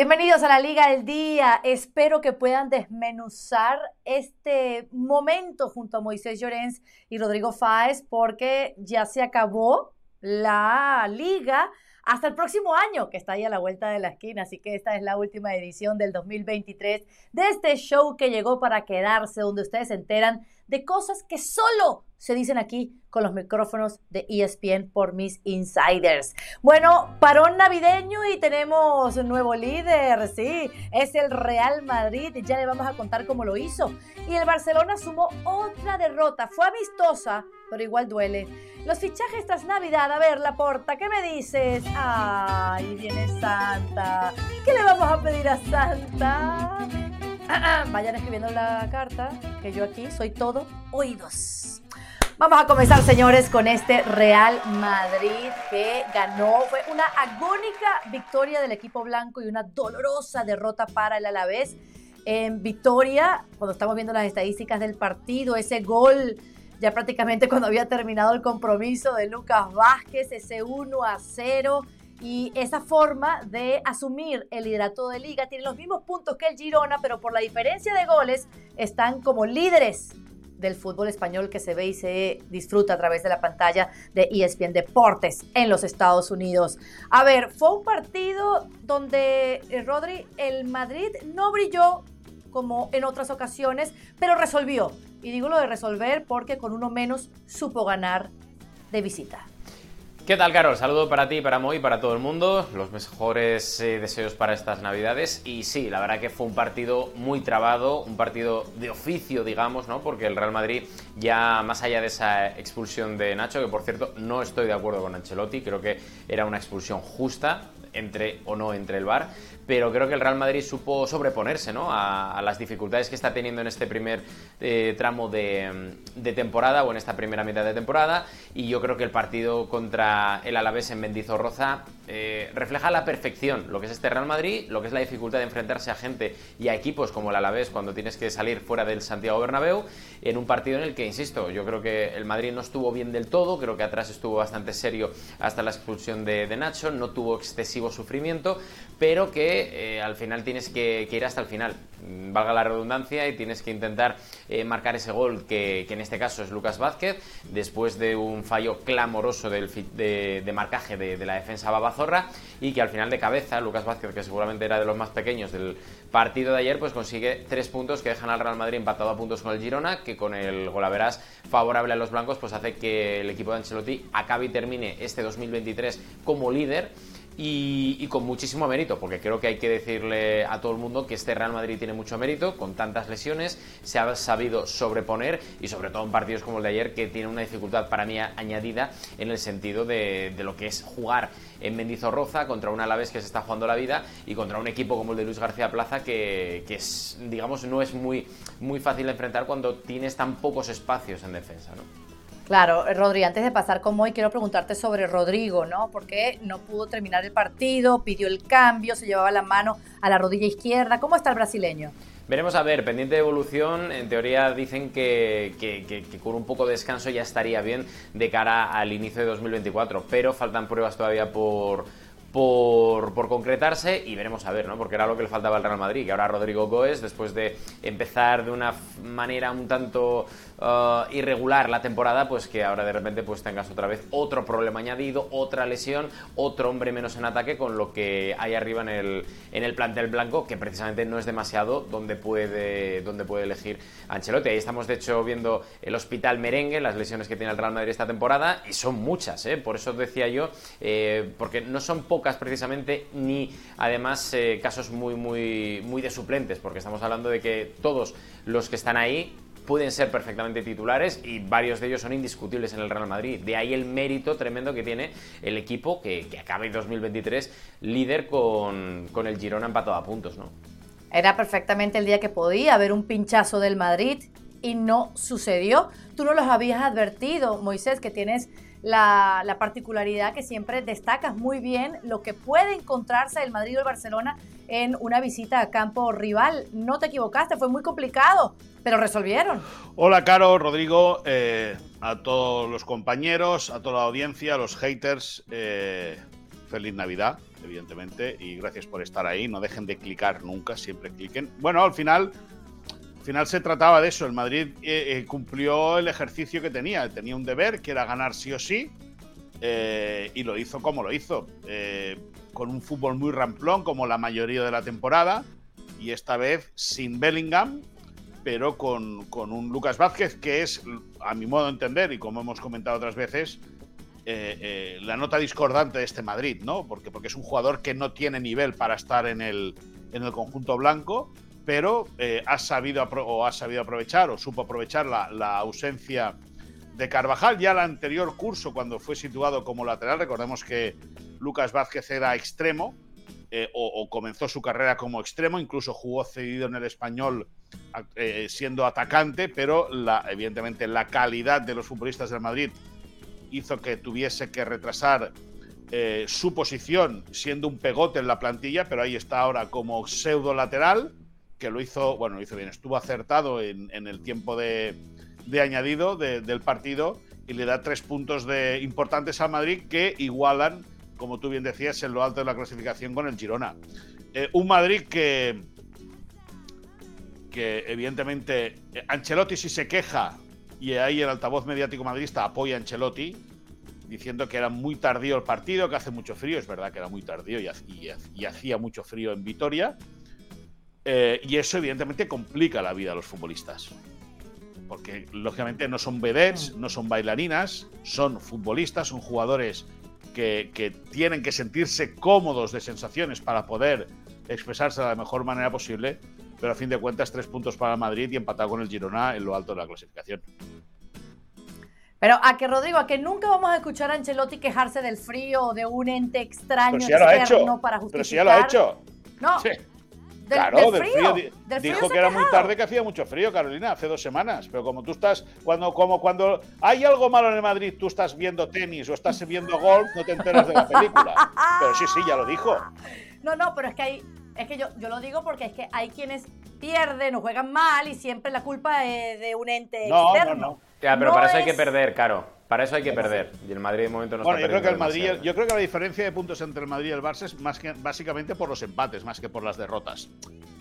Bienvenidos a la Liga del Día. Espero que puedan desmenuzar este momento junto a Moisés Llorens y Rodrigo Fáez porque ya se acabó la liga hasta el próximo año, que está ahí a la vuelta de la esquina. Así que esta es la última edición del 2023 de este show que llegó para quedarse, donde ustedes se enteran de cosas que solo se dicen aquí con los micrófonos de ESPN por mis insiders. Bueno, parón navideño y tenemos un nuevo líder, sí, es el Real Madrid, ya le vamos a contar cómo lo hizo. Y el Barcelona sumó otra derrota, fue amistosa, pero igual duele. Los fichajes tras Navidad, a ver, la porta, ¿qué me dices? Ay, viene Santa. ¿Qué le vamos a pedir a Santa? Vayan escribiendo la carta, que yo aquí soy todo oídos. Vamos a comenzar, señores, con este Real Madrid que ganó. Fue una agónica victoria del equipo blanco y una dolorosa derrota para el Alavés. En victoria, cuando estamos viendo las estadísticas del partido, ese gol ya prácticamente cuando había terminado el compromiso de Lucas Vázquez, ese 1 a 0 y esa forma de asumir el liderato de liga tiene los mismos puntos que el Girona, pero por la diferencia de goles están como líderes del fútbol español que se ve y se disfruta a través de la pantalla de ESPN Deportes en los Estados Unidos. A ver, fue un partido donde eh, Rodri, el Madrid no brilló como en otras ocasiones, pero resolvió. Y digo lo de resolver porque con uno menos supo ganar de visita. ¿Qué tal, Carol? Saludo para ti, para Moy para todo el mundo. Los mejores eh, deseos para estas Navidades. Y sí, la verdad que fue un partido muy trabado, un partido de oficio, digamos, ¿no? Porque el Real Madrid, ya más allá de esa expulsión de Nacho, que por cierto no estoy de acuerdo con Ancelotti, creo que era una expulsión justa, entre o no entre el VAR, pero creo que el Real Madrid supo sobreponerse ¿no? a, las dificultades que está teniendo en este primer eh, tramo de, temporada o en esta primera mitad de temporada y yo creo que el partido contra el Alavés en Mendizorroza eh, refleja a la perfección lo que es este Real Madrid, lo que es la dificultad de enfrentarse a gente y a equipos como el Alavés cuando tienes que salir fuera del Santiago Bernabéu en un partido en el que, insisto, yo creo que el Madrid no estuvo bien del todo, creo que atrás estuvo bastante serio hasta la expulsión de Nacho, no tuvo excesivo sufrimiento, pero que eh, al final tienes que, ir hasta el final, mm, valga la redundancia, y tienes que intentar eh, marcar ese gol que, en este caso es Lucas Vázquez, después de un fallo clamoroso del, de, marcaje de, la defensa Babazorra, y que al final de cabeza Lucas Vázquez, que seguramente era de los más pequeños del partido de ayer, pues consigue tres puntos que dejan al Real Madrid empatado a puntos con el Girona, que con el golaveras favorable a los blancos, pues hace que el equipo de Ancelotti acabe y termine este 2023 como líder y, con muchísimo mérito, porque creo que hay que decirle a todo el mundo que este Real Madrid tiene mucho mérito, con tantas lesiones, se ha sabido sobreponer y sobre todo en partidos como el de ayer, que tiene una dificultad para mí añadida en el sentido de, lo que es jugar en Mendizorroza contra un Alavés que se está jugando la vida y contra un equipo como el de Luis García Plaza que, es, digamos, no es muy, muy fácil de enfrentar cuando tienes tan pocos espacios en defensa, ¿no? Claro, eh, Rodri, antes de pasar con hoy, quiero preguntarte sobre Rodrigo, ¿no? Porque no pudo terminar el partido, pidió el cambio, se llevaba la mano a la rodilla izquierda. ¿Cómo está el brasileño? Veremos a ver, pendiente de evolución, en teoría dicen que, que, con un poco de descanso ya estaría bien de cara al inicio de 2024, pero faltan pruebas todavía por, por, por, concretarse y veremos a ver, ¿no? Porque era lo que le faltaba al Real Madrid, que ahora Rodrigo Goes, después de empezar de una manera un tanto uh, irregular la temporada, pues que ahora de repente pues tengas otra vez otro problema añadido, otra lesión, otro hombre menos en ataque, con lo que hay arriba en el, en el plantel blanco, que precisamente no es demasiado donde puede, donde puede elegir Ancelotti. Ahí estamos de hecho viendo el hospital merengue, las lesiones que tiene el Real Madrid esta temporada, y son muchas, ¿eh? Por eso decía yo, eh, porque no son pocos precisamente, ni además eh, casos muy, muy, muy de suplentes, porque estamos hablando de que todos los que están ahí pueden ser perfectamente titulares y varios de ellos son indiscutibles en el Real Madrid. De ahí el mérito tremendo que tiene el equipo que, acaba en 2023 líder con, con el Girona empatado a puntos, ¿no? Era perfectamente el día que podía haber un pinchazo del Madrid y no sucedió. Tú no los habías advertido, Moisés, que tienes la, particularidad que siempre destacas muy bien lo que puede encontrarse el Madrid o el Barcelona en una visita a campo rival. No te equivocaste, fue muy complicado, pero resolvieron. Hola, Caro, Rodrigo, eh, a todos los compañeros, a toda la audiencia, a los haters. Eh, feliz Navidad. evidentemente, y gracias por estar ahí. No dejen de clicar nunca, siempre cliquen. Bueno, al final, al final se trataba de eso. El Madrid eh, eh, cumplió el ejercicio que tenía. Tenía un deber, que era ganar sí o sí, eh, y lo hizo como lo hizo. con un fútbol muy ramplón, como la mayoría de la temporada, y esta vez sin Bellingham, pero con, con un Lucas Vázquez que es, a mi modo de entender, y como hemos comentado otras veces, la nota discordante de este Madrid, ¿no? Porque, porque es un jugador que no tiene nivel para estar en el, en el conjunto blanco, pero eh, ha, sabido o ha sabido aprovechar o supo aprovechar la, ausencia de Carvajal. Ya el anterior curso, cuando fue situado como lateral, recordemos que Lucas Vázquez era extremo. o, comenzó su carrera como extremo, incluso jugó cedido en el español siendo atacante, pero la, evidentemente la calidad de los futbolistas del Madrid hizo que tuviese que retrasar eh, su posición siendo un pegote en la plantilla, pero ahí está ahora como pseudo lateral, que lo hizo, bueno, lo hizo bien, estuvo acertado en, el tiempo de, añadido del partido y le da tres puntos importantes al Madrid que igualan, como tú bien decías, en lo alto de la clasificación con el Girona. Eh, un Madrid que, que evidentemente Ancelotti si se queja y ahí el altavoz mediático madridista apoya a Ancelotti, diciendo que era muy tardío el partido, que hace mucho frío. Es verdad que era muy tardío y, hacía mucho frío en Vitoria. Eh, y eso, evidentemente, complica la vida a los futbolistas. Porque, lógicamente, no son vedettes, no son bailarinas, son futbolistas, son jugadores que, que tienen que sentirse cómodos de sensaciones para poder expresarse de la mejor manera posible pero a fin de cuentas tres puntos para Madrid y empatado con el Girona en lo alto de la clasificación. Pero a que Rodrigo, a que nunca vamos a escuchar a Ancelotti quejarse del frío o de un ente extraño pero si ya lo ha hecho. para Pero si ya lo ha hecho. No. Sí. Claro, del frío. dijo que era muy tarde, que hacía mucho frío, Carolina, hace dos semanas. Pero como tú estás, cuando, como cuando hay algo malo en el Madrid, tú estás viendo tenis o estás viendo golf, no te enteras de la película. Pero sí, sí, ya lo dijo. No, no, pero es que hay, es que yo, yo lo digo porque es que hay quienes pierden o juegan mal y siempre la culpa es de un ente no, externo. No, no. Ya, pero para eso hay que perder, Caro. Para eso hay que perder. Y el Madrid de momento no bueno, está yo creo que el Madrid, Yo creo que la diferencia de puntos entre el Madrid y el Barça es más que, básicamente por los empates, más que por las derrotas.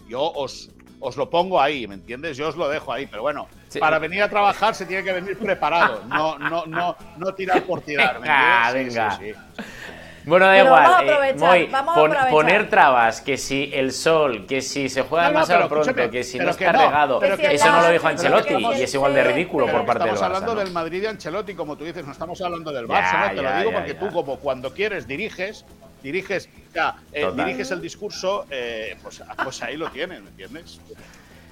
Yo os, os lo pongo ahí, ¿me entiendes? Yo os lo dejo ahí, pero bueno, para venir a trabajar se tiene que venir preparado, no, no, no, no tirar por tirar. venga, venga. Bueno, da igual. Vamos poner trabas, que si el sol, que si se juega demasiado pronto, que si no está regado. eso no lo dijo Ancelotti y es igual de ridículo por parte del Barça. Estamos hablando del Madrid y Ancelotti, como tú dices, no estamos hablando del Barça, ¿no? Te lo digo porque tú, como cuando quieres, diriges, diriges, ya, eh, diriges el discurso, eh, pues, pues ahí lo tienes, ¿me entiendes?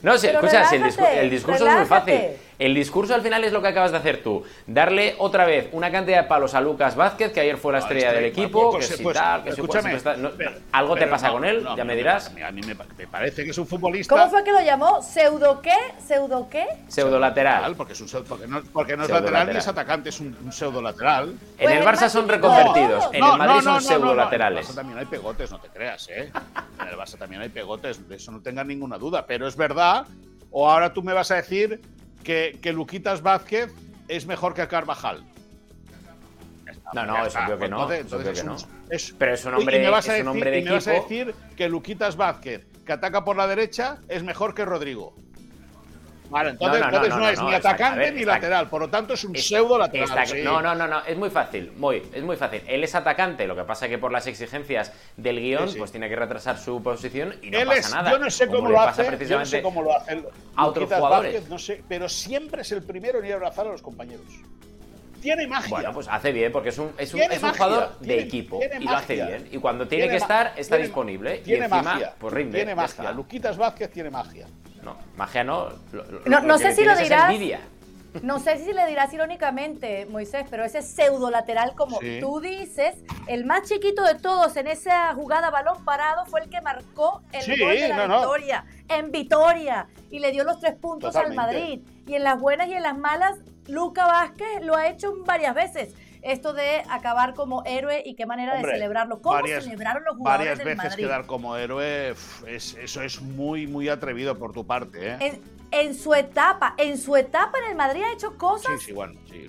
No, escucha, si el, discurso es muy fácil. El discurso al final es lo que acabas de hacer tú. Darle otra vez una cantidad de palos a Lucas Vázquez, que ayer fue la estrella del equipo, que si tal, que escúchame, algo te pasa con él, ya me dirás. A mí, me, parece que es un futbolista. ¿Cómo fue que lo llamó? ¿Pseudo qué? ¿Pseudo qué? Pseudo lateral. Porque, es un, porque no, porque no es lateral ni es atacante, es un, pseudo lateral. En el Barça son reconvertidos, en el Madrid son pseudo laterales. En el Barça también hay pegotes, no te creas, ¿eh? En el Barça también hay pegotes, de eso no tengas ninguna duda. Pero es verdad ¿O ahora tú me vas a decir que, que Luquitas Vázquez es mejor que Carvajal? No, no, es obvio que no. Entonces, no. Es, Pero es un hombre, me vas a decir, de y me vas a decir que Luquitas Vázquez, que ataca por la derecha, es mejor que Rodrigo. Vale, entonces no, es ni atacante ni lateral, por lo tanto es un pseudo lateral. No, no, no, no, es muy fácil, muy, es muy fácil. Él es atacante, lo que pasa es que por las exigencias del guion, pues tiene que retrasar su posición y no pasa nada. Yo no sé cómo lo hace, yo no sé cómo lo hace a otros jugadores. no sé, pero siempre es el primero en ir a abrazar a los compañeros. Tiene magia. Bueno, pues hace bien, porque es un, es un, es un jugador de equipo y lo hace bien. Y cuando tiene, que estar, está disponible. y encima, magia, pues rinde. Tiene magia. Luquitas Vázquez tiene magia. No, magia no. no, sé si lo dirás. No sé si le dirás irónicamente, Moisés, pero ese pseudo lateral, como tú dices, el más chiquito de todos en esa jugada balón parado fue el que marcó el gol de la victoria en Vitoria y le dio los tres puntos al Madrid. Y en las buenas y en las malas, Luca Vázquez lo ha hecho varias veces esto de acabar como héroe y qué manera de celebrarlo. ¿Cómo celebraron los jugadores Varias veces quedar como héroe, eso es muy, muy atrevido por tu parte. ¿eh? En, su etapa, en su etapa en el Madrid ha hecho cosas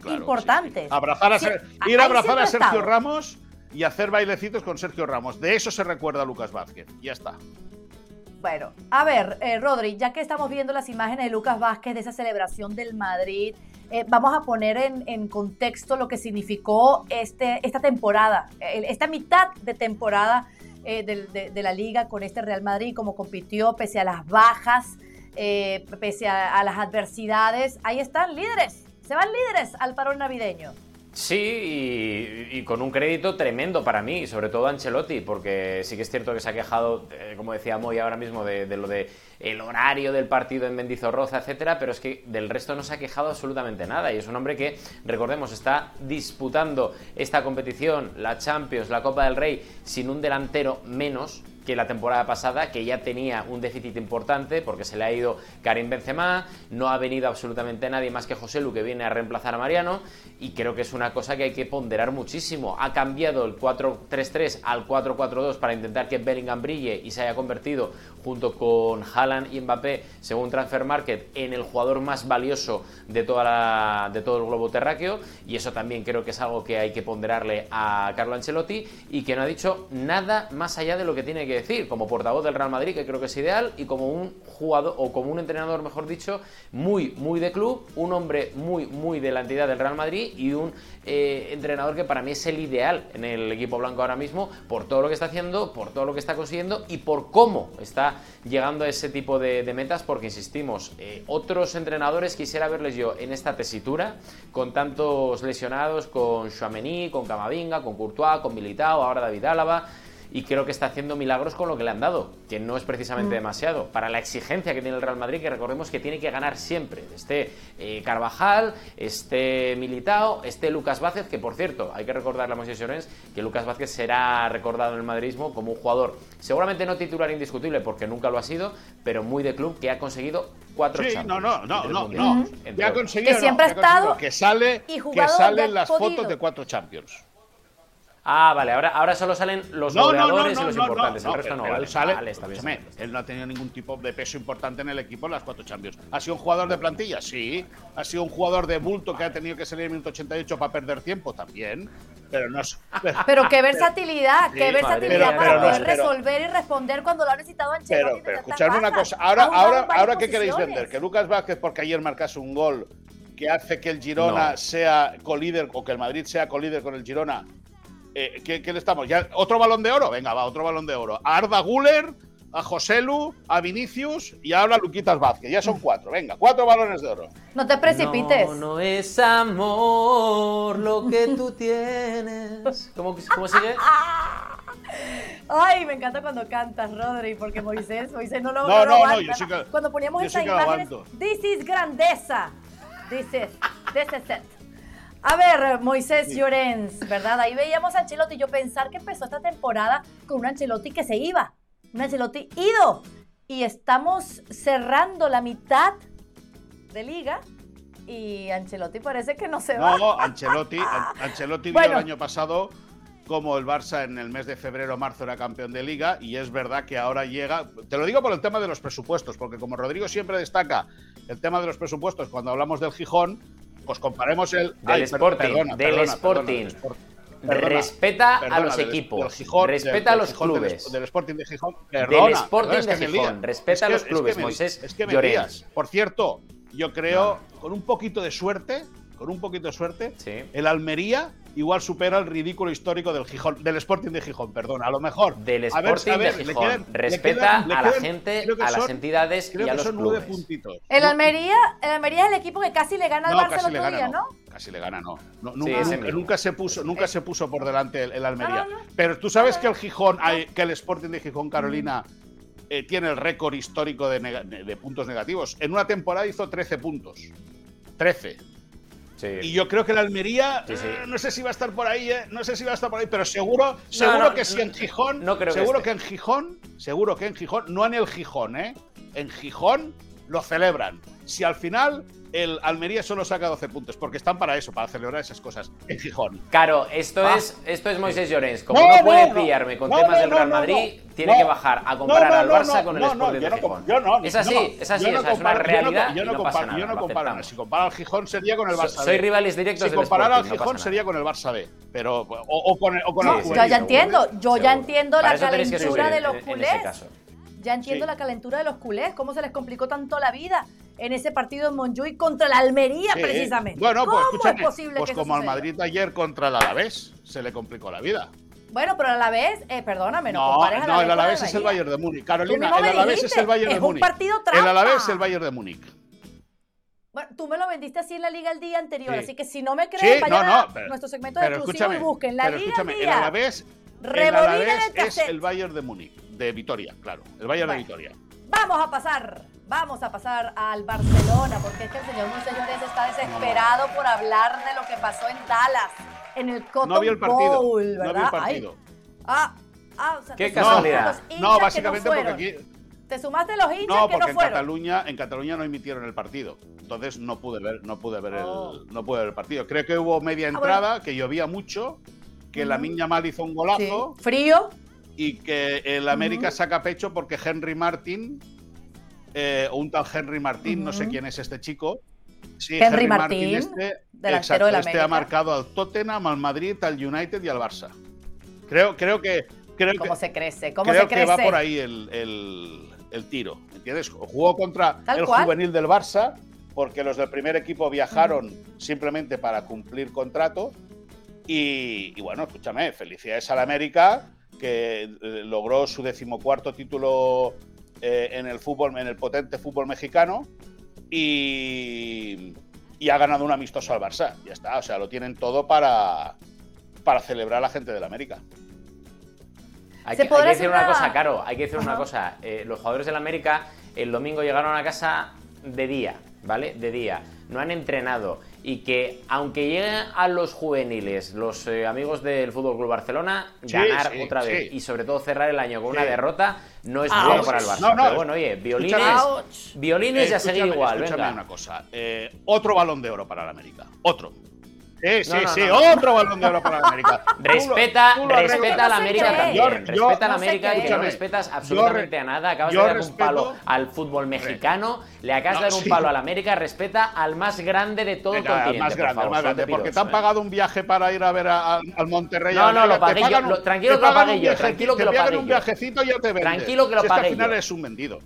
importantes. Abrazar a ir a abrazar a Sergio Ramos y hacer bailecitos con Sergio Ramos. De eso se recuerda a Lucas Vázquez. Ya está. Bueno, a ver, eh, Rodri, ya que estamos viendo las imágenes de Lucas Vázquez de esa celebración del Madrid, eh, vamos a poner en, contexto lo que significó este, esta temporada, esta mitad de temporada eh, de, la liga con este Real Madrid, como compitió pese a las bajas, pese a, a las adversidades. Ahí están líderes, se van líderes al parón navideño. Sí, y, con un crédito tremendo para mí, sobre todo Ancelotti, porque sí que es cierto que se ha quejado, eh, como decía Moy ahora mismo, de, lo de el horario del partido en Mendizorroza, etcétera, pero es que del resto no se ha quejado absolutamente nada. Y es un hombre que, recordemos, está disputando esta competición, la Champions, la Copa del Rey, sin un delantero menos que la temporada pasada, que ya tenía un déficit importante porque se le ha ido Karim Benzema, no ha venido absolutamente nadie más que José Lu que viene a reemplazar a Mariano y creo que es una cosa que hay que ponderar muchísimo. Ha cambiado el 4-3-3 al 4-4-2 para intentar que Bellingham brille y se haya convertido junto con Haaland y Mbappé, según Transfer Market, en el jugador más valioso de, toda de todo el globo terráqueo y eso también creo que es algo que hay que ponderarle a Carlo Ancelotti y que no ha dicho nada más allá de lo que tiene que decir, como portavoz del Real Madrid, que creo que es ideal, y como un jugador, o como un entrenador, mejor dicho, muy, muy de club, un hombre muy, muy de la entidad del Real Madrid y un eh, entrenador que para mí es el ideal en el equipo blanco ahora mismo, por todo lo que está haciendo, por todo lo que está consiguiendo y por cómo está llegando a ese tipo de, metas, porque insistimos, eh, otros entrenadores quisiera verles yo en esta tesitura, con tantos lesionados, con Chouameni, con Camavinga, con Courtois, con Militao, ahora David Álava y creo que está haciendo milagros con lo que le han dado, que no es precisamente mm. demasiado. Para la exigencia que tiene el Real Madrid, que recordemos que tiene que ganar siempre. Este Carvajal, este Militao, este Lucas Vázquez, que por cierto, hay que recordarle a Moisés Llorens que Lucas Vázquez será recordado en el madridismo como un jugador, seguramente no titular indiscutible, porque nunca lo ha sido, pero muy de club, que ha conseguido cuatro sí, No, no, no, no, no. ha conseguido, que siempre ha estado que sale, que salen las fotos de cuatro Champions. Ah, vale, ahora, ahora solo salen los no, goleadores y los importantes, el resto no. Él, sale, él no ha tenido ningún tipo de peso importante en el equipo en las cuatro Champions. ¿Ha sido un jugador de plantilla? Sí. ¿Ha sido un jugador de bulto que ha tenido que salir en el minuto 88 para perder tiempo? También. Pero no Pero, qué versatilidad, qué versatilidad para poder resolver y responder cuando lo ha necesitado Ancelotti. Pero, pero escuchadme una cosa. Ahora, ahora, ahora ¿qué queréis vender? ¿Que Lucas Vázquez, porque ayer marcase un gol que hace que el Girona sea colíder o que el Madrid sea colíder con el Girona eh, ¿qué, le estamos? ¿Ya, ¿Otro balón de oro? Venga, va, otro balón de oro. A Arda Guller, a Joselu, a Vinicius y ahora a Luquitas Vázquez. Ya son cuatro. Venga, cuatro balones de oro. No te precipites. No, no es amor lo que tú tienes. ¿Cómo, cómo sigue? Ay, me encanta cuando cantas, Rodri, porque Moisés, Moisés no lo No, no, no, yo sí que, Cuando poníamos esa imagen, this is grandeza. This is, this is it. A ver, Moisés Llorens, ¿verdad? Ahí veíamos a Ancelotti. Yo pensar que empezó esta temporada con un Ancelotti que se iba. Un Ancelotti ido. Y estamos cerrando la mitad de liga y Ancelotti parece que no se va. No, Ancelotti, Ancelotti vio el año pasado como el Barça en el mes de febrero marzo era campeón de liga y es verdad que ahora llega, te lo digo por el tema de los presupuestos, porque como Rodrigo siempre destaca el tema de los presupuestos cuando hablamos del Gijón, pues comparemos el del Sporting, del Sporting. respeta a los equipos, respeta a los clubes. Del Sporting de Gijón. del Sporting de Gijón, respeta a los clubes, Moisés. Es que Por cierto, yo creo, con un poquito de suerte, con un poquito de suerte, el Almería igual supera el ridículo histórico del Gijón, del Sporting de Gijón, perdón, a lo mejor. Del Sporting de Gijón. Respeta a la gente, a las entidades y a los clubes. puntitos. El Almería, el Almería es el equipo que casi le gana al Barça el otro día, ¿no? Casi le gana, no. nunca, se puso, nunca se puso por delante el, Almería. Pero tú sabes que el Gijón, que el Sporting de Gijón, Carolina, eh, tiene el récord histórico de, de puntos negativos. En una temporada hizo 13 puntos. 13. Y yo creo que la Almería, eh, no sé si va a estar por ahí, eh, no sé si va a estar por ahí, pero seguro, seguro que si en Gijón, seguro que, en Gijón, seguro que en Gijón, no en el Gijón, ¿eh? En Gijón lo celebran. Si al final el Almería solo saca 12 puntos, porque están para eso, para celebrar esas cosas en Gijón. Claro, esto Ah. es esto es Moisés Llorens. Como No, no, puede no. pillarme con No, temas no, del Real Madrid, no. tiene No. que bajar a comparar No, no, al Barça no, con el no, Sporting no, de yo no Gijón. yo no, es así, no, es así, yo no o sea, es una yo no realidad yo no no pasa comparo- nada. Yo comparo. Si compara al Gijón sería con el Barça soy B. rivales directos Si del comparara al Gijón sería con el Barça B, pero o, o con, o con No, el yo ya entiendo, yo ya entiendo la calentura de los culés. Ya entiendo la calentura de los culés, cómo se les complicó tanto la vida en ese partido en Montjuic contra la Almería, Sí. precisamente. Bueno, pues ¿Cómo escúchame, es posible pues que como al? Madrid ayer contra el Alavés, se le complicó la vida. Bueno, pero a la vez, eh, perdóname, no, No, compares no, Alavés el Alavés es el. Bayern de Múnich. Carolina, el Alavés es el Bayern de es un Múnich. partido El trampa. Alavés es el Bayern de Múnich. Bueno, tú me lo vendiste así en la liga el día anterior, Sí. así que si no me Sí, crees, no, vayan no, a pero- nuestro segmento de exclusivo y busquen la pero liga escúchame, el día. Alavés, el Alavés el es el Bayern de Múnich, de Vitoria, claro. El Bayern Bueno. de Vitoria. Vamos a pasar, vamos a pasar al Barcelona, porque es que el señor Moisés Llorens está desesperado por hablar de lo que pasó en Dallas, en el Cotton No vio el partido. Bowl, no ¿verdad? vio el Ay, partido. ah, ah, o sea, Qué te sumaste a casualidad. No, básicamente porque aquí. Te sumaste a los hinchas No, que porque no en fueron. Cataluña, en Cataluña no emitieron el partido. Entonces no pude ver, no pude ver Oh. el, no pude ver el partido. Creo que hubo media Ah, bueno. entrada, que llovía mucho, que la. Miña Mal hizo un Sí. golazo Frío. y que el América saca pecho porque Henry Martin, eh, un tal Henry Martín, no sé quién es este chico. Sí, Henry Martín, este, exacto, del este ha marcado al Tottenham, al Madrid, al United y al Barça. Creo, creo que, creo que, ¿Cómo se crece? ¿Cómo creo se que crece? va por ahí el, el- el tiro, ¿entiendes? Jugó contra el cual. juvenil del Barça, porque los del primer equipo viajaron simplemente para cumplir contrato. Y, y bueno, escúchame, felicidades al América, que eh, logró su decimocuarto título eh, en el fútbol, en el potente fútbol mexicano. Y, y ha ganado un amistoso al Barça. Ya está, o sea, lo tienen todo para, para celebrar a la gente del América. Hay Se que, hay podrá que decir hacer una cosa, Caro, hay que decir una cosa. Eh, los jugadores del América el domingo llegaron a casa de día, ¿vale? De día. No han entrenado. Y que aunque lleguen a los juveniles, los eh, amigos del Fútbol Club Barcelona, Sí, ganar sí, otra vez sí. y sobre todo cerrar el año con Sí. una derrota no es bueno para el Barça. No, no, Pero bueno, oye, violines, violines y a seguir igual, escúchame venga. una cosa. Eh, otro balón de oro para el América. Otro. Sí, sí, No, no, sí, otro balón de oro para el América. Tú lo- Respeta, tú lo arreglas. respeta a la América también. Yo- respeta yo- a la América que no respetas Yo absolutamente a nada. Acabas yo de dar un palo al fútbol mexicano, le acabas de dar un sí. palo a la América, respeta al más grande de todo Venga, el continente. más por grande, favor, más grande, pido porque te han pagado un viaje para ir a ver a- a- al Monterrey. No, no, lo pagué yo, tranquilo que lo pagué yo, tranquilo que te lo pagué un yo. viajecito y ya te vendes. Tranquilo que lo es pagué al final yo. eres un vendido.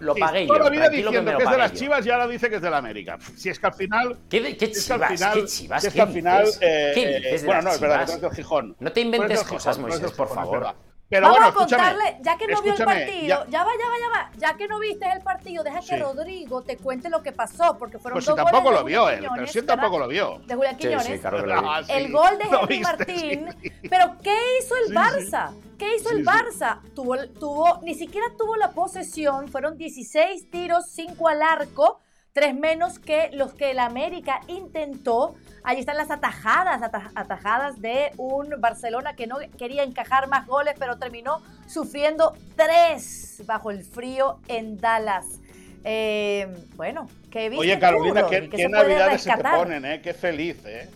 Lo Sí, pagué Toda yo, la vida que diciendo que, es de las yo. chivas y ahora dice que es de la América. Si es que al final. ¿Qué, qué Es que al chivas? final. ¿Qué chivas? es ¿Qué que al final. dices? eh, ¿Qué eh, dices de bueno, no, es verdad, que chivas? eres del Gijón. No te inventes cosas, Gijón, Moisés, por es favor. Pero Vamos bueno, a contarle, ya que no vio el partido, ya- ya, va, ya va, ya va, ya que no viste el partido, deja que Sí. Rodrigo te cuente lo que pasó, porque fueron Pues si dos tampoco goles lo de vio Julián él, pero si él tampoco lo vio. De Julián Sí, Quiñones. sí, claro lo. Ah, sí. El gol de Lo Henry viste, Martín. sí. Pero ¿qué hizo el Sí, sí. Barça? ¿Qué hizo Sí, el sí. Barça? Tuvo, tuvo, ni siquiera tuvo la posesión, fueron 16 tiros, 5 al arco, 3 menos que los que el América intentó. Ahí están las atajadas, ata- atajadas de un Barcelona que no quería encajar más goles, pero terminó sufriendo 3 bajo el frío en Dallas. Eh, bueno, ¿qué viste Oye, Carolina, qué, ¿Qué qué se puede navidades se te ponen, ¿eh? Qué feliz, ¿eh?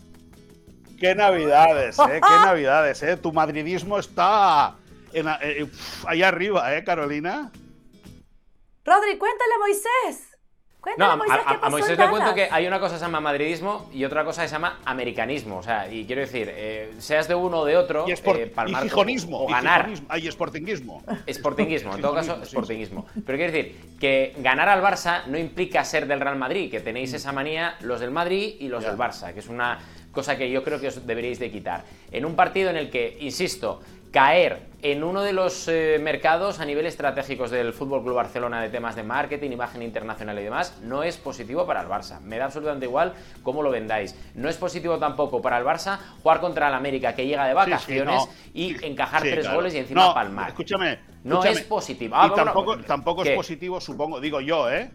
Qué navidades, ¿eh? Qué navidades, ¿eh? Tu madridismo está en, eh, uf, ahí arriba, ¿eh, Carolina? Rodri, cuéntale Moisés. Cuéntale No, a Moisés a, qué a- a pasó Moisés en le cuento que hay una cosa que se llama madridismo y otra cosa que se llama americanismo. O sea, y quiero decir, eh, seas de uno o de otro, Y, espor- eh, y palmar gijonismo. o y ganar. gijonismo, Hay sportinguismo. Sportinguismo, en todo caso, sí. Pero quiero decir que ganar al Barça no implica ser del Real Madrid, que tenéis esa manía los del Madrid y los Ya. del Barça, que es una cosa que yo creo que os deberíais de quitar. En un partido en el que, insisto, caer en uno de los eh, mercados a nivel estratégicos del Fútbol Club Barcelona de temas de marketing, imagen internacional y demás, no es positivo para el Barça. Me da absolutamente igual cómo lo vendáis. No es positivo tampoco para el Barça jugar contra el América que llega de Sí, sí, vacaciones no. y encajar Sí, tres claro. goles y encima No, palmar. Escúchame. No escúchame. es positivo. Ah, y bueno, tampoco, tampoco es positivo, supongo. Digo yo, ¿eh?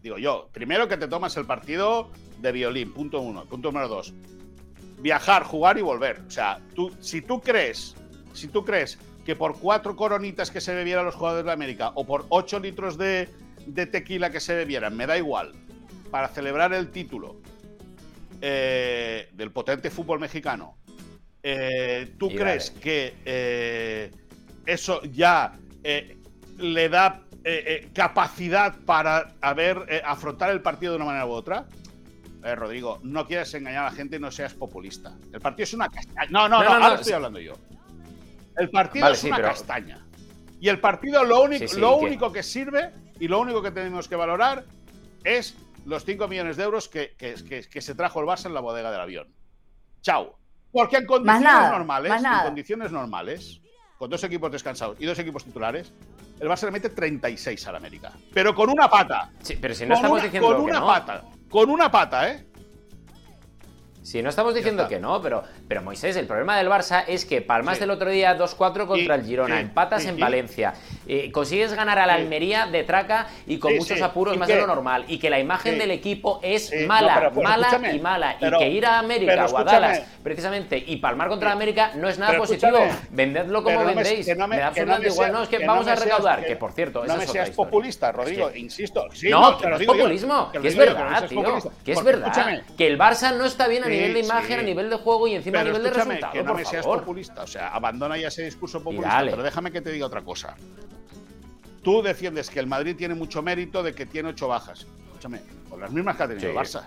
Digo yo. Primero que te tomas el partido de violín, punto uno. Punto número dos. Viajar, jugar y volver. O sea, tú, si tú crees, si tú crees que por cuatro coronitas que se bebieran los jugadores de América o por ocho litros de, de tequila que se bebieran, me da igual. para celebrar el título eh, del potente fútbol mexicano, eh, ¿tú crees que eso ya le da capacidad para haber, afrontar el partido de una manera u otra? Rodrigo, no quieras engañar a la gente y no seas populista. El partido es una castaña. No, no, no, ahora estoy hablando yo. El partido es una castaña. Y el partido lo único, lo que... único que sirve y lo único que tenemos que valorar es los 5 millones de euros que, que, se trajo el Barça en la bodega del avión. Chao. Porque en condiciones normales, en condiciones normales, con dos equipos descansados y dos equipos titulares, el Barça le mete 36 al América. Pero con una pata. Sí, pero si no estamos diciendo con una pata. Con una pata, ¿eh? Si no estamos diciendo que no, pero, pero Moisés, el problema del Barça es que palmas del otro día 2-4 contra el Girona, empatas en Valencia, eh, consigues ganar a la Almería de traca y con muchos apuros más de lo normal, y que la imagen del equipo es mala, mala y mala, y que ir a América o a Dallas, precisamente, y palmar contra América no es nada positivo. Vendedlo como vendéis, me, da absolutamente igual. No, es que, vamos a recaudar, que, por cierto, no me seas populista, Rodrigo, insisto. no, que no es populismo, que es verdad, tío, que es verdad, que el Barça no está bien a nivel de imagen, a nivel de juego y encima a nivel de resultado. Que no me seas populista, o sea, abandona ya ese discurso populista. Pero déjame que te diga otra cosa. Tú defiendes que el Madrid tiene mucho mérito de que tiene ocho bajas. Escúchame, con las mismas que ha tenido el Barça.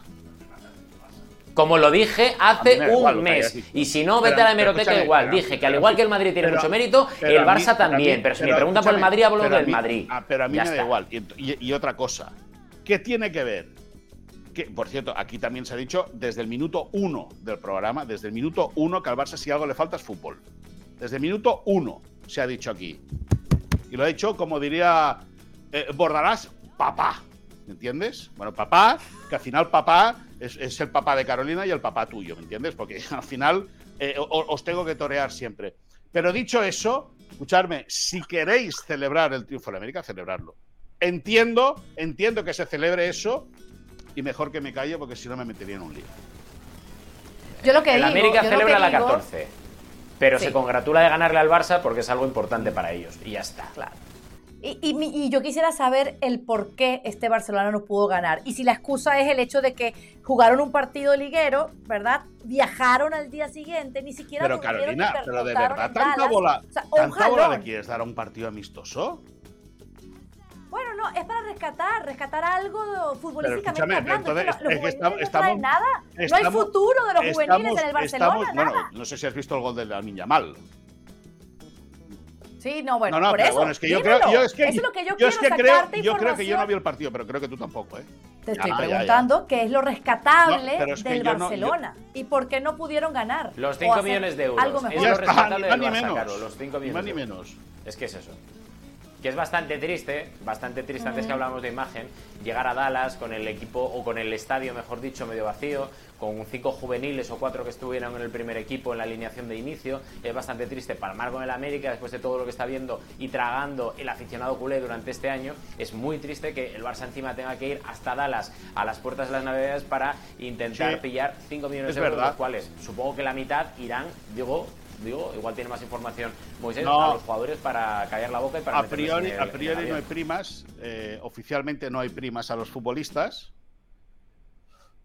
Como lo dije hace un mes. Y si no, vete a la hemeroteca igual. dije que al igual que el Madrid tiene mucho mérito, el Barça también. pero si me preguntan por el Madrid, hablo del Madrid. Ah, pero a mí me da igual. y otra cosa. ¿Qué tiene que ver por cierto, aquí también se ha dicho desde el minuto uno del programa, desde el minuto uno, que al Barça si algo le falta es fútbol. Desde el minuto uno se ha dicho aquí. Y lo ha dicho, como diría eh, Bordarás, papá. ¿Me entiendes? Bueno, papá, que al final papá es, el papá de Carolina y el papá tuyo, ¿me entiendes? Porque al final eh, os tengo que torear siempre. Pero dicho eso, escuchadme, si queréis celebrar el triunfo de América, celebrarlo. Entiendo, entiendo que se celebre eso y mejor que me callo porque si no me metería en un lío. Yo lo que el América celebra la 14, pero se congratula de ganarle al Barça porque es algo importante para ellos y ya está. Claro. Y, yo quisiera saber el por qué este Barcelona no pudo ganar. Y si la excusa es el hecho de que jugaron un partido liguero, ¿verdad? Viajaron al día siguiente, ni siquiera Pero Carolina, pero de verdad, ¿tanta bola, ¿tanta bola le quieres dar a un partido amistoso? Bueno, no, es para rescatar, rescatar algo futbolísticamente hablando. es que, estamos, no nada. no hay futuro de los juveniles en el Barcelona. bueno, no sé si has visto el gol de la Niña Mal. Sí, no, bueno, no, no, por eso, bueno, es que yo creo, yo es que, eso es lo que yo, quiero es que creo, yo creo que yo no vi el partido, pero creo que tú tampoco, ¿eh? Te estoy preguntando qué es lo rescatable del Barcelona y por qué no pudieron ganar. Los 5 millones de euros. Algo mejor. Es lo rescatable del Barça, Caro, los 5 millones. Más ni menos. Es que es eso que es bastante triste, bastante triste antes que hablábamos de imagen, llegar a Dallas con el equipo o con el estadio, mejor dicho, medio vacío, con cinco juveniles o cuatro que estuvieran en el primer equipo en la alineación de inicio. Es bastante triste palmar con el América después de todo lo que está viendo y tragando el aficionado culé durante este año. Es muy triste que el Barça encima tenga que ir hasta Dallas a las puertas de las Navidades para intentar pillar 5 millones de euros, los cuales supongo que la mitad irán, digo, digo, igual tiene más información Moisés a los jugadores para callar la boca y para a priori, a priori no hay primas, eh, oficialmente no hay primas a los futbolistas.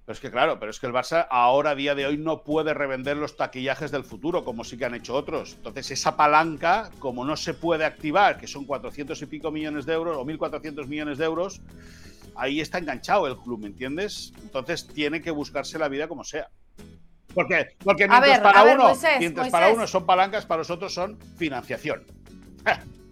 Pero es que claro, pero es que el Barça ahora a día de hoy no puede revender los taquillajes del futuro, como sí que han hecho otros. Entonces, esa palanca, como no se puede activar, que son 400 y pico millones de euros o 1.400 millones de euros, ahí está enganchado el club, ¿me entiendes? Entonces tiene que buscarse la vida como sea. Porque, porque mientras, para, uno, mientras para uno son palancas, para los otros son financiación.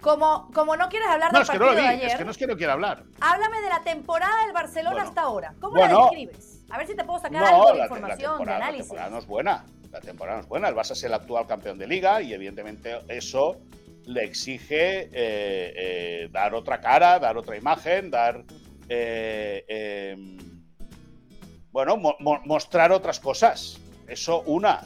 Como, como no quieres hablar del es que partido no de ayer, es que no es que no quiera hablar. Háblame de la temporada del Barcelona hasta ahora. ¿Cómo la describes? A ver si te puedo sacar algo de información, de análisis. La temporada no es buena. La temporada no es buena. El Barça es el actual campeón de liga y evidentemente eso le exige eh, eh, dar otra cara, dar otra imagen, dar eh, bueno, mostrar otras cosas. Eso, una.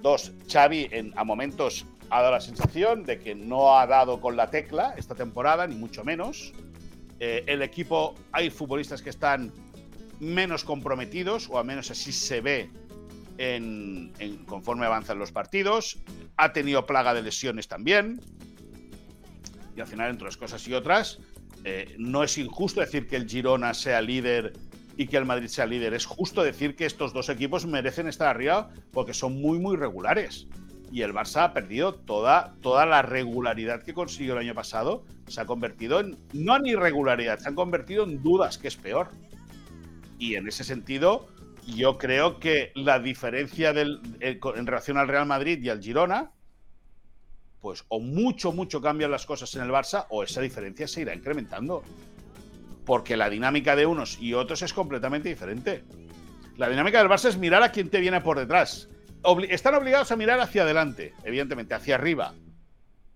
Dos, Xavi en, a momentos ha dado la sensación de que no ha dado con la tecla esta temporada, ni mucho menos. Eh, el equipo, hay futbolistas que están menos comprometidos, o al menos así se ve en, conforme avanzan los partidos. Ha tenido plaga de lesiones también. Y al final, entre unas cosas y otras, eh, no es injusto decir que el Girona sea líder y que el Madrid sea líder. Es justo decir que estos dos equipos merecen estar arriba porque son muy, muy regulares. Y el Barça ha perdido toda, toda la regularidad que consiguió el año pasado. Se ha convertido en, no en irregularidad, se han convertido en dudas, que es peor. Y en ese sentido, yo creo que la diferencia del, eh, en relación al Real Madrid y al Girona, pues o mucho, mucho cambian las cosas en el Barça o esa diferencia se irá incrementando porque la dinámica de unos y otros es completamente diferente. La dinámica del Barça es mirar a quién te viene por detrás. están obligados a mirar hacia adelante, evidentemente, hacia arriba.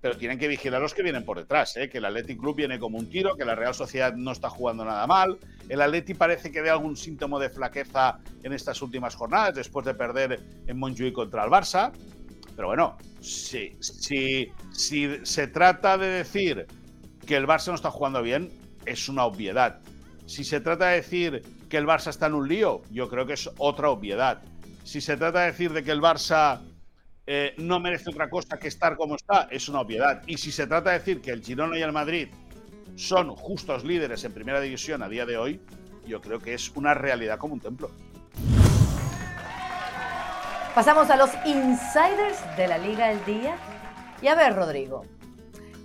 Pero tienen que vigilar los que vienen por detrás, ¿eh? que el Athletic Club viene como un tiro, que la Real Sociedad no está jugando nada mal. El Atleti parece que ve algún síntoma de flaqueza en estas últimas jornadas, después de perder en Montjuic contra el Barça. Pero bueno, si, si, si se trata de decir que el Barça no está jugando bien, es una obviedad. Si se trata de decir que el Barça está en un lío, yo creo que es otra obviedad. Si se trata de decir de que el Barça eh, no merece otra cosa que estar como está, es una obviedad. Y si se trata de decir que el Girona y el Madrid son justos líderes en primera división a día de hoy, yo creo que es una realidad como un templo. Pasamos a los insiders de la Liga del Día. Y a ver, Rodrigo,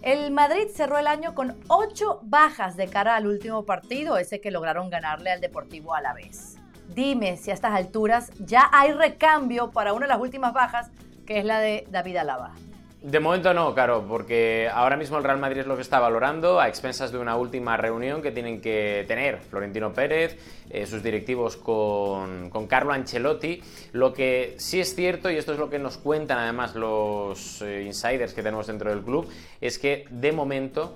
el Madrid cerró el año con ocho bajas de cara al último partido, ese que lograron ganarle al Deportivo a la vez. Dime si a estas alturas ya hay recambio para una de las últimas bajas, que es la de David Alaba. De momento no, claro, porque ahora mismo el Real Madrid es lo que está valorando a expensas de una última reunión que tienen que tener Florentino Pérez, eh, sus directivos con, con, Carlo Ancelotti. Lo que sí es cierto, y esto es lo que nos cuentan además los eh, insiders que tenemos dentro del club, es que de momento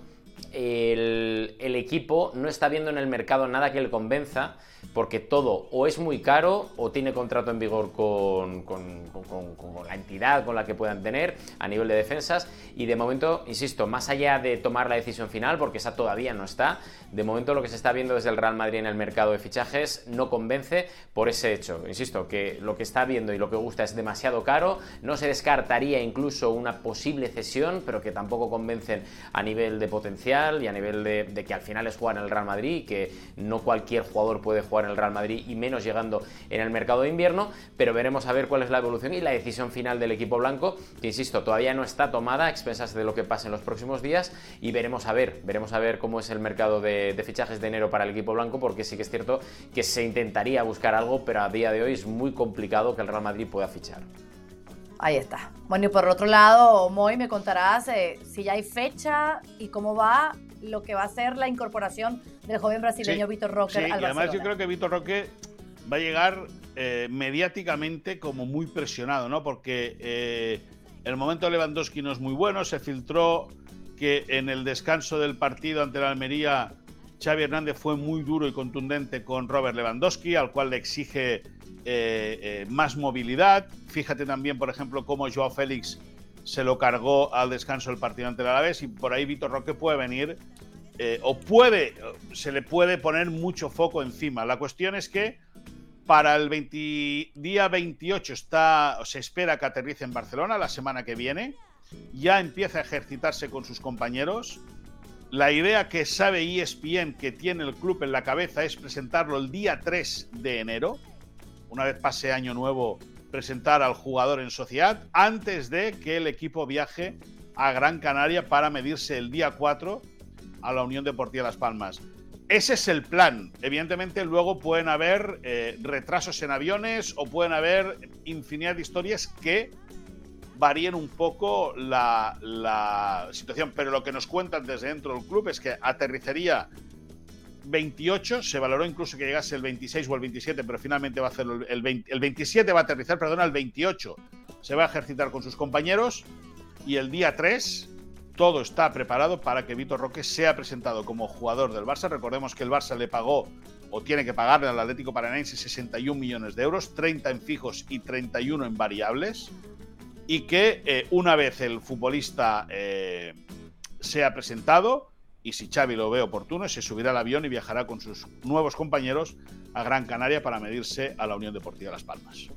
el, el equipo no está viendo en el mercado nada que le convenza porque todo o es muy caro o tiene contrato en vigor con, la entidad con la que puedan tener a nivel de defensas y de momento, insisto, más allá de tomar la decisión final, porque esa todavía no está, de momento lo que se está viendo desde el Real Madrid en el mercado de fichajes no convence por ese hecho. Insisto, que lo que está viendo y lo que gusta es demasiado caro, no se descartaría incluso una posible cesión, pero que tampoco convencen a nivel de potencial y a nivel de, de que al final es jugar en el Real Madrid y que no cualquier jugador puede jugar en el Real Madrid y menos llegando en el mercado de invierno, pero veremos a ver cuál es la evolución y la decisión final del equipo blanco, que insisto, todavía no está tomada a expensas de lo que pase en los próximos días y veremos a ver, veremos a ver cómo es el mercado de, fichajes de enero para el equipo blanco, porque sí que es cierto que se intentaría buscar algo, pero a día de hoy es muy complicado que el Real Madrid pueda fichar. Ahí está. Bueno, y por otro lado, Moy, me contarás eh, si ya hay fecha y cómo va lo que va a ser la incorporación del joven brasileño Vitor Roque sí, al y además yo creo que Vitor Roque va a llegar eh, mediáticamente como muy presionado, ¿no? Porque eh, el momento de Lewandowski no es muy bueno, se filtró que en el descanso del partido ante la Almería Xavi Hernández fue muy duro y contundente con Robert Lewandowski, al cual le exige eh, más movilidad. Fíjate también, por ejemplo, cómo Joao Félix se lo cargó al descanso del partido ante el Alavés y por ahí Vitor Roque puede venir eh, o puede, se le puede poner mucho foco encima. La cuestión es que para el día 28 está, se espera que aterrice en Barcelona la semana que viene, ya empieza a ejercitarse con sus compañeros. La idea que sabe ESPN que tiene el club en la cabeza es presentarlo el día 3 de enero, una vez pase año nuevo presentar al jugador en sociedad antes de que el equipo viaje a Gran Canaria para medirse el día 4 a la Unión Deportiva Las Palmas. Ese es el plan. Evidentemente luego pueden haber eh, retrasos en aviones o pueden haber infinidad de historias que varíen un poco la, la situación. Pero lo que nos cuentan desde dentro del club es que aterrizaría 28, se valoró incluso que llegase el 26 o el 27, pero finalmente va a hacerlo el, 20, el 27, va a aterrizar, perdona, el 28. Se va a ejercitar con sus compañeros y el día 3 todo está preparado para que Vitor Roque sea presentado como jugador del Barça. Recordemos que el Barça le pagó o tiene que pagarle al Atlético Paranaense 61 millones de euros, 30 en fijos y 31 en variables. Y que eh, una vez el futbolista eh, sea presentado, y si Xavi lo ve oportuno, se subirá al avión y viajará con sus nuevos compañeros a Gran Canaria para medirse a la Unión Deportiva Las Palmas.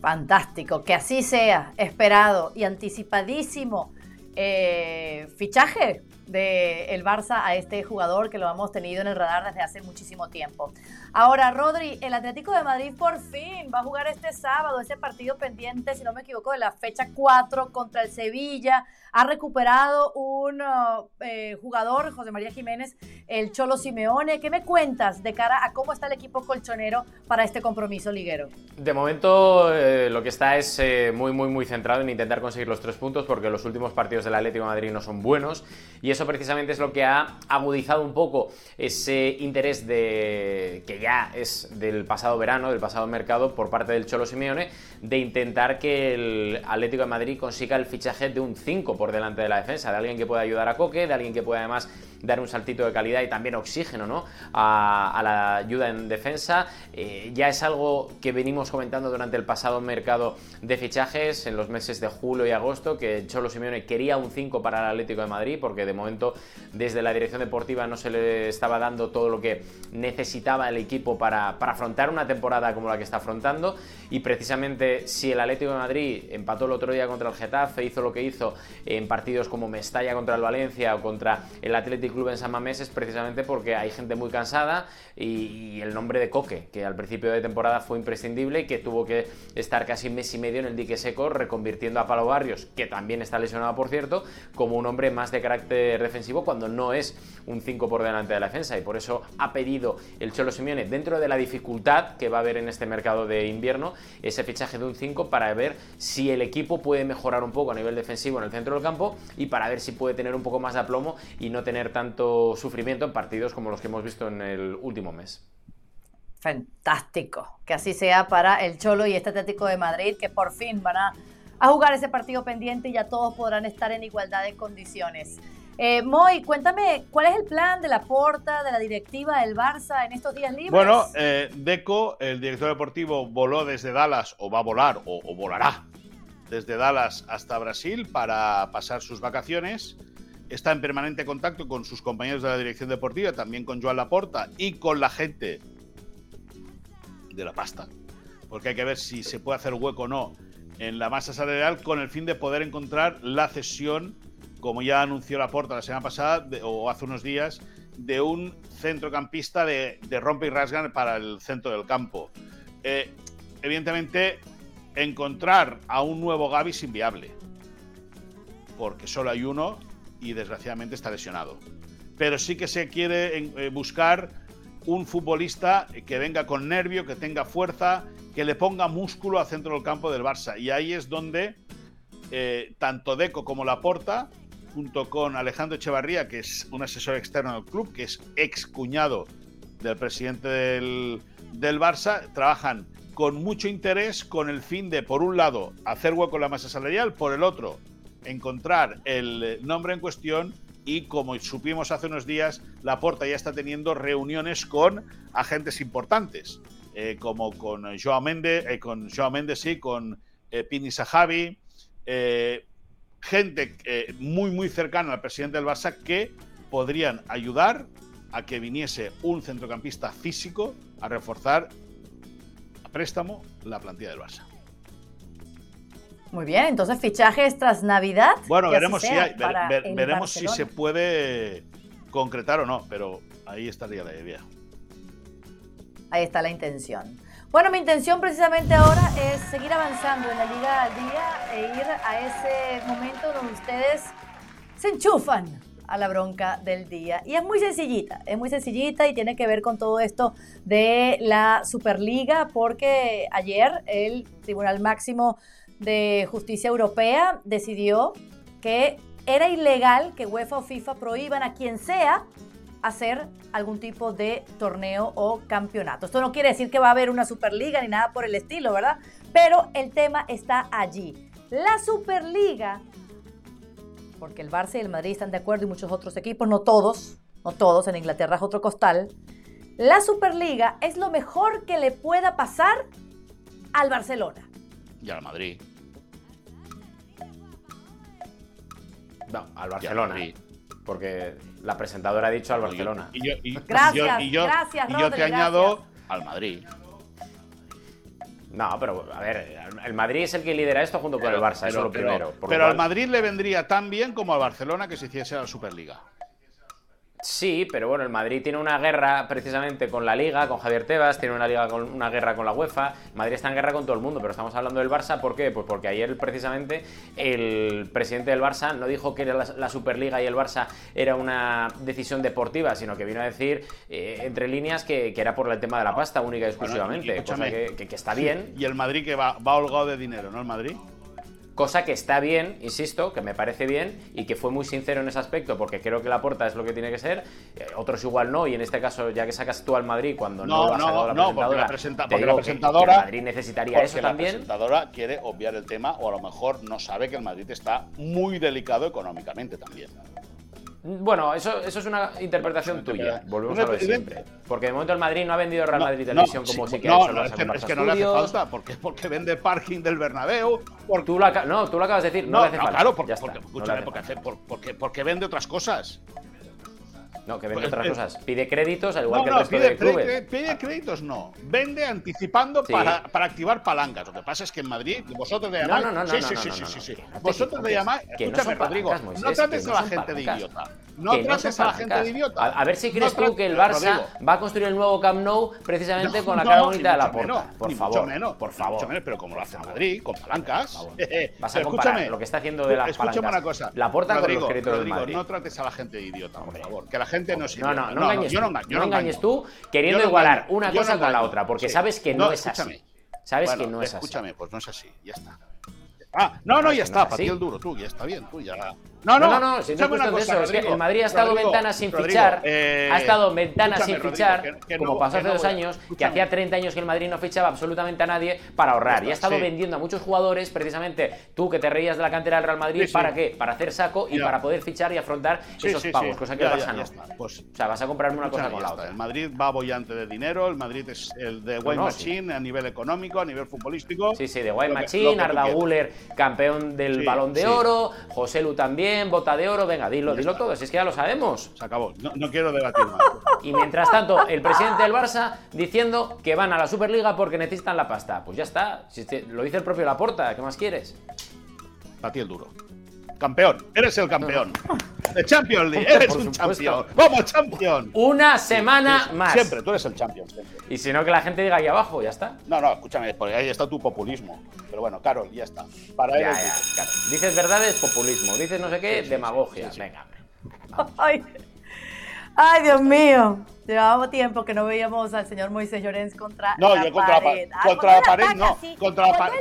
Fantástico, que así sea, esperado y anticipadísimo. Eh, fichaje del Barça a este jugador que lo hemos tenido en el radar desde hace muchísimo tiempo. Ahora, Rodri, el Atlético de Madrid por fin va a jugar este sábado ese partido pendiente, si no me equivoco, de la fecha 4 contra el Sevilla. Ha recuperado un uh, eh, jugador, José María Jiménez, el Cholo Simeone. ¿Qué me cuentas de cara a cómo está el equipo colchonero para este compromiso liguero? De momento, eh, lo que está es eh, muy, muy, muy centrado en intentar conseguir los tres puntos porque los últimos partidos del Atlético de Madrid no son buenos y eso precisamente es lo que ha agudizado un poco ese interés de que ya es del pasado verano, del pasado mercado por parte del Cholo Simeone de intentar que el Atlético de Madrid consiga el fichaje de un 5 por delante de la defensa, de alguien que pueda ayudar a Coque, de alguien que pueda además dar un saltito de calidad y también oxígeno ¿no? a, la ayuda en defensa. Eh, ya es algo que venimos comentando durante el pasado mercado de fichajes en los meses de julio y agosto, que Cholo Simeone quería un 5 para el Atlético de Madrid, porque de momento desde la dirección deportiva no se le estaba dando todo lo que necesitaba el equipo para, para afrontar una temporada como la que está afrontando. Y precisamente si el Atlético de Madrid empató el otro día contra el Getafe, hizo lo que hizo en partidos como Mestalla contra el Valencia o contra el Atlético Club en San Mamés, es precisamente porque hay gente muy cansada y, el nombre de Coque, que al principio de temporada fue imprescindible y que tuvo que estar casi mes y medio en el dique seco, reconvirtiendo a Palo Barrios, que también está lesionado por cierto, como un hombre más de carácter defensivo cuando no es un 5 por delante de la defensa. Y por eso ha pedido el Cholo Simeone, dentro de la dificultad que va a haber en este mercado de invierno, ese fichaje de un 5 para ver si el equipo puede mejorar un poco a nivel defensivo en el centro del campo y para ver si puede tener un poco más de aplomo y no tener tanto sufrimiento en partidos como los que hemos visto en el último mes. Fantástico, que así sea para el Cholo y este Atlético de Madrid, que por fin van a, jugar ese partido pendiente y ya todos podrán estar en igualdad de condiciones. Eh, cuéntame, ¿cuál es el plan de la porta, de la directiva del Barça en estos días libres? Bueno, eh, Deco, el director deportivo, voló desde Dallas, o va a volar, o, o volará desde Dallas hasta Brasil para pasar sus vacaciones. Está en permanente contacto con sus compañeros de la dirección deportiva, también con Joan Laporta y con la gente de la pasta, porque hay que ver si se puede hacer hueco o no en la masa salarial con el fin de poder encontrar la cesión, como ya anunció Laporta la semana pasada o hace unos días, de un centrocampista de, rompe y rasgan para el centro del campo. Eh, evidentemente, encontrar a un nuevo Gaby es inviable, porque solo hay uno y desgraciadamente está lesionado. Pero sí que se quiere eh, buscar un futbolista que venga con nervio, que tenga fuerza, que le ponga músculo al centro del campo del Barça. Y ahí es donde eh, tanto Deco como Laporta, junto con Alejandro Echevarría, que es un asesor externo del club, que es ex cuñado del presidente del, del Barça, trabajan con mucho interés con el fin de, por un lado, hacer hueco en la masa salarial, por el otro, encontrar el nombre en cuestión y como supimos hace unos días, la Porta ya está teniendo reuniones con agentes importantes, eh, como con Joao Méndez, eh, con Joao Méndez y con eh, Pini Sahabi, gente muy muy cercana al presidente del Barça que podrían ayudar a que viniese un centrocampista físico a reforzar a préstamo la plantilla del Barça. Muy bien, entonces fichajes tras Navidad. Bueno, veremos, si, veremos si se puede concretar o no, pero ahí estaría la idea. Ahí está la intención. Bueno, mi intención precisamente ahora es seguir avanzando en la Liga al Día e ir a ese momento donde ustedes se enchufan a la bronca del día. Y es muy sencillita, es muy sencillita y tiene que ver con todo esto de la Superliga, porque ayer el Tribunal Máximo de Justicia Europea decidió que era ilegal que UEFA o FIFA prohíban a quien sea hacer algún tipo de torneo o campeonato. Esto no quiere decir que va a haber una Superliga ni nada por el estilo, ¿verdad? Pero el tema está allí. La Superliga, porque el Barça y el Madrid están de acuerdo y muchos otros equipos, no todos, no todos, en Inglaterra es otro costal. La Superliga es lo mejor que le pueda pasar al Barcelona. Y al Madrid. No, al Barcelona. Porque la presentadora ha dicho al Barcelona. Y yo, gracias, y yo, te añado al Madrid. No, pero a ver, el Madrid es el que lidera esto junto con el Barça, eso es lo primero. Pero al Madrid le vendría tan bien como al Barcelona que se hiciese la Superliga. Sí, pero bueno, el Madrid tiene una guerra precisamente con la Liga, con Javier Tebas, tiene una liga con una guerra con la UEFA. Madrid está en guerra con todo el mundo, pero estamos hablando del Barça, ¿por qué? Pues porque ayer precisamente el presidente del Barça no dijo que la, Superliga y el Barça era una decisión deportiva, sino que vino a decir eh, entre líneas que, era por el tema de la pasta única y exclusivamente, cosa que, está bien. Y el Madrid que va, va holgado de dinero, ¿no? El Madrid. Cosa que está bien, insisto, que me parece bien y que fue muy sincero en ese aspecto, porque creo que la puerta es lo que tiene que ser. Eh, otros igual no, y en este caso, ya que sacas tú al Madrid cuando no, lo has no, la no, presentadora, la, presentadora. Madrid necesitaría eso también. La presentadora quiere obviar el tema, o a lo mejor no sabe que el Madrid está muy delicado económicamente también. Bueno, eso, eso es una interpretación tuya. Volvemos a lo de siempre. Porque de momento el Madrid no ha vendido Real Madrid Televisión como sí que ha hecho no, es que, es que no le hace falta. Porque, porque vende parking del Bernabéu. Tú lo no, tú lo acabas de decir. No, le hace falta. Claro, porque, porque, escúchame, porque, porque vende otras cosas. No, que vende pues, otras cosas. Pide créditos, al igual que el resto pide, de clubes. Pide, créditos, no. Vende anticipando para, para, activar palancas. Lo que pasa es que en Madrid, vosotros le llamáis. No, no, no, sí, sí, sí, sí, sí, Vosotros le llamáis. Escúchame, Rodrigo. No trates a la gente de idiota. No trates a la gente de idiota. A, ver si crees tú que el Barça va a construir el nuevo Camp Nou precisamente con la cara bonita de la puerta. Por favor. por favor. pero como lo hace Madrid, con palancas. Vas a comparar lo que está haciendo de las palancas. Escúchame una cosa. La puerta con los créditos del Madrid. No trates a la gente de idiota, por favor. Que la gente no No, no, no engañes, no, engañes tú queriendo igualar una cosa con la otra, porque sabes que no, es así. Sabes que no es así. Escúchame, pues no es así, ya está. Ah, no, no, ya está, para ti el duro, tú, ya está bien, tú ya. No, no, no, no, si no es eso, es que el Madrid ha estado ventanas sin fichar, eh, ha estado ventanas sin fichar, como pasó hace dos años, que hacía 30 años que el Madrid no fichaba absolutamente a nadie para ahorrar. Y ha estado vendiendo a muchos jugadores, precisamente tú que te reías de la cantera del Real Madrid, ¿para qué? Para hacer saco y para poder fichar y afrontar esos pagos, cosa que el Barça no. Pues, o sea, vas a comprarme una cosa con la otra. El Madrid va bollante de dinero, el Madrid es el de White Machine a nivel económico, a nivel futbolístico. Sí, sí, de White Machine, Arda Guller, campeón del Balón de Oro, José Lu también, bota de oro, venga, dilo, dilo todo, si es que ya lo sabemos. Se acabó, no, quiero debatir más. Y mientras tanto, el presidente del Barça diciendo que van a la Superliga porque necesitan la pasta. Pues ya está, si lo dice el propio Laporta, ¿qué más quieres? Ti el duro. Campeón, eres el campeón. De Champions League, eres un campeón. ¡Vamos, champion! Una semana más. Siempre, tú eres el champion. Y si no, que la gente diga ahí abajo, ya está. No, no, escúchame, porque ahí está tu populismo. Pero bueno, Carol, ya está. Para ya, ya, Dices verdades, populismo. Dices no sé qué, demagogia. Venga, Ay. Ay, Dios mío. Llevábamos tiempo que no veíamos al señor Moisés Llorens contra no, la yo contra pared. La, contra la pared no. Contra la, pared,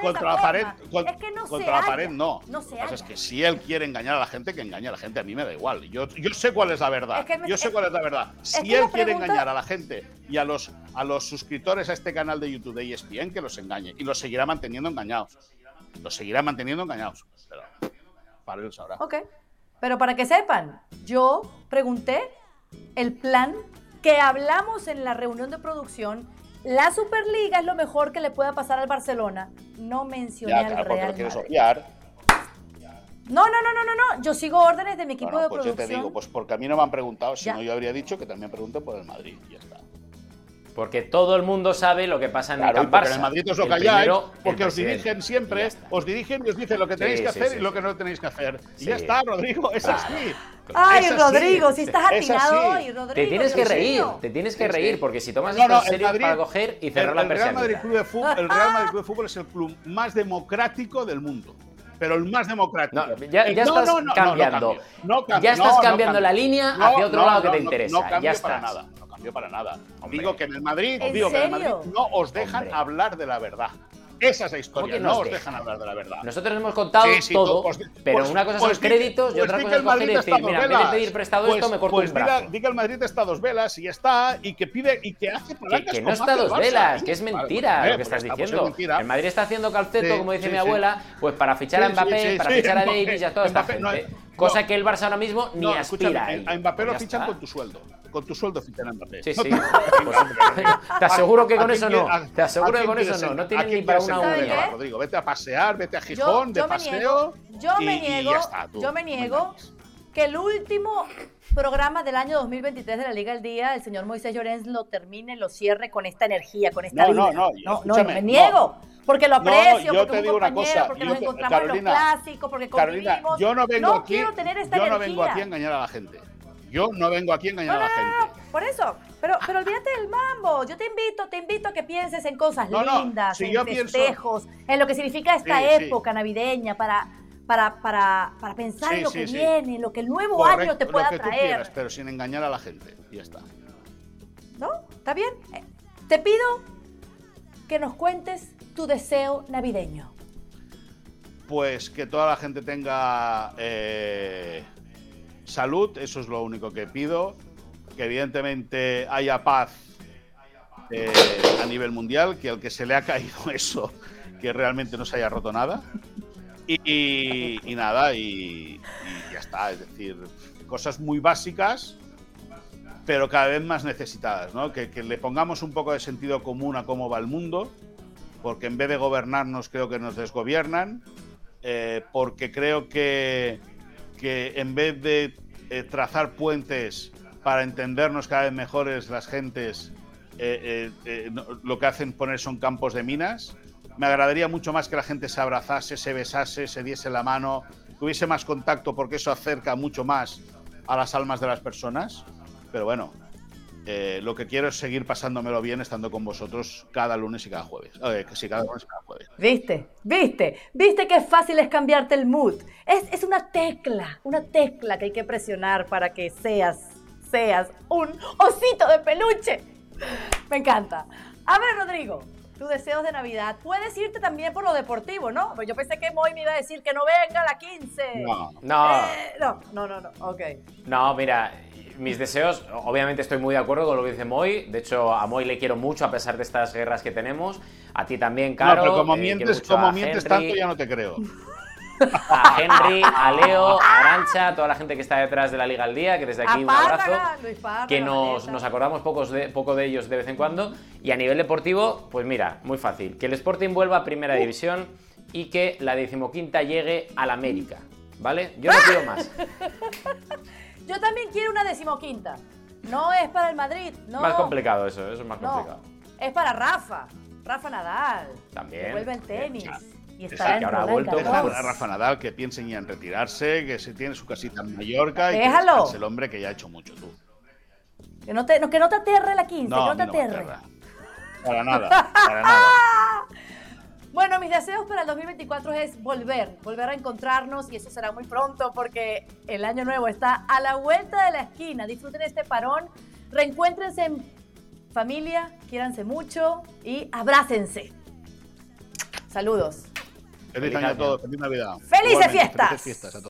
contra, la pared. es que no contra la pared no. no se es que si él quiere engañar a la gente, que engañe a la gente. A mí me da igual. Yo, yo sé cuál es la verdad. yo sé cuál es la verdad. Si él quiere engañar a la gente y a los, a los suscriptores a este canal de YouTube de ESPN, que los engañe. Y los seguirá manteniendo engañados. Los seguirá manteniendo engañados. Pero para él sabrá. Ok. Pero para que sepan, yo pregunté el plan que hablamos en la reunión de producción. La Superliga es lo mejor que le pueda pasar al Barcelona. No mencioné al Real Madrid. No, no, no, no, no, no. Yo sigo órdenes de mi equipo de pues producción. Yo te digo, pues porque a mí no me han preguntado, si no yo habría dicho que también pregunto por el Madrid. Ya está. Porque todo el mundo sabe lo que pasa en el Camp Barça. en el Madrid os lo calláis, porque os dirigen siempre, os dirigen y os dicen lo que tenéis que hacer y lo que no tenéis que hacer. Y ya está, Rodrigo, es así. Ay, Rodrigo, si estás atinado hoy, Rodrigo. Te tienes que reír, te tienes que reír, porque si tomas esto en serio para coger y cerrar la el Real Madrid Club de Fútbol, El Real Madrid Club de Fútbol es el club más democrático del mundo pero el más democrático. ya, estás cambiando. ya estás cambiando la línea hacia otro lado que te interesa. ya para nada para nada. Digo que en el Madrid, digo que en Madrid no os dejan hablar de la verdad. Esa es la historia, no os dejan hablar de la verdad. Nosotros hemos contado todo, pues, pero pues, una cosa son los pues créditos y otra cosa es coger y decir, mira, en vez de pedir prestado esto, me corto el brazo. Diga, que el Madrid está a dos velas y ya está, y que pide, y que hace Que, que no está a dos velas, que es mentira lo que estás diciendo. El Madrid está haciendo calceto, como dice mi abuela, pues para fichar a Mbappé, para fichar a Davis y a toda esta gente. Cosa que el Barça ahora mismo ni aspira a Mbappé lo fichan con tu sueldo con tu sueldo fichan a Mbappé. Sí, sí. te aseguro que con eso no. Te aseguro que con eso no. No tiene ni para una V. Rodrigo, vete a pasear, vete a Gijón, de paseo. yo me niego, yo me niego que el último programa del año 2023 de la Liga del Día, el señor Moisés Llorens lo termine, lo cierre con esta energía, con esta no, vida. No, no, no, me niego. Porque lo aprecio, porque es un compañero, porque nos encontramos en los clásicos, porque convivimos. yo no vengo aquí, quiero tener esta yo no vengo aquí a engañar a la gente. Yo no vengo aquí a engañar No, a la gente. no, por eso. Pero, pero olvídate del mambo. Yo te invito, te invito a que pienses en cosas No, lindas, si en yo pienso- festejos, en lo que significa esta Sí, sí. época navideña para, para, para, para pensar en Sí, lo que viene, en lo que el nuevo Correcto, año te lo pueda que tú traer. quieras, pero sin engañar a la gente. Y ya está. ¿No? ¿Está bien? Eh, Te pido que nos cuentes tu deseo navideño. Pues que toda la gente tenga eh, salud, eso es lo único que pido. Que evidentemente haya paz eh, a nivel mundial, que al que se le ha caído eso, que realmente no se haya roto nada. Y, nada, y, y ya está. Es decir, cosas muy básicas, pero cada vez más necesitadas, ¿no? Que, que le pongamos un poco de sentido común a cómo va el mundo, porque en vez de gobernarnos creo que nos desgobiernan, eh, porque creo que, que en vez de eh, trazar puentes para entendernos cada vez mejores las gentes, eh, eh, lo que hacen poner son campos de minas. Me agradaría mucho más que la gente se abrazase, se besase, se diese la mano, que hubiese más contacto porque eso acerca mucho más a las almas de las personas. Pero bueno, eh, lo que quiero es seguir pasándomelo bien estando con vosotros cada lunes y cada jueves. Eh, que sí, cada lunes y cada jueves. ¿Viste? ¿Viste? ¿Viste qué fácil es cambiarte el mood? Es, es una tecla, una tecla que hay que presionar para que seas, seas un osito de peluche. Me encanta. A ver, Rodrigo, tus deseos de Navidad. Puedes irte también por lo deportivo, ¿no? Pues yo pensé que Moy me iba a decir que no venga a la 15. No. No, Eh, no, no, no, no. Ok. no, mira, mis deseos, obviamente estoy muy de acuerdo con lo que dice Moy. De hecho, a Moy le quiero mucho a pesar de estas guerras que tenemos. A ti también, Caro. no, pero como eh, mientes, como mientes Henry, tanto ya no te creo. A Henry, a Leo, a Arancha, a toda la gente que está detrás de la Liga al Día, que desde aquí A un abrazo. Párraga, Luis Párraga, que nos, nos acordamos pocos de, poco de ellos de vez en cuando. Y a nivel deportivo, pues mira, muy fácil. Que el Sporting vuelva a Primera Uh. División y que la decimoquinta llegue al América. ¿Vale? Yo no quiero más. Yo también quiero una decimoquinta. No es para el Madrid, no. Más complicado eso, eso es más No, complicado. es para Rafa. Rafa Nadal. También. Que vuelve el tenis. ya. Y Esa estará que ahora ha vuelto. A Rafa Nadal que piensen ya en retirarse, que se tiene su casita en Mallorca y que Déjalo. descanse el hombre que ya ha hecho mucho tú. Que no te, no, que no te aterre la 15, No, que no te no aterre. aterra. Para nada, para nada. Bueno, mis deseos para el 2024 es volver, volver a encontrarnos y eso será muy pronto porque el año nuevo está a la vuelta de la esquina. Disfruten este parón, reencuéntrense en familia, quiéranse mucho y abrácense. Saludos. Feliz año a todos, feliz Navidad. ¡Felices Igualmente, fiestas! Felices fiestas a todos.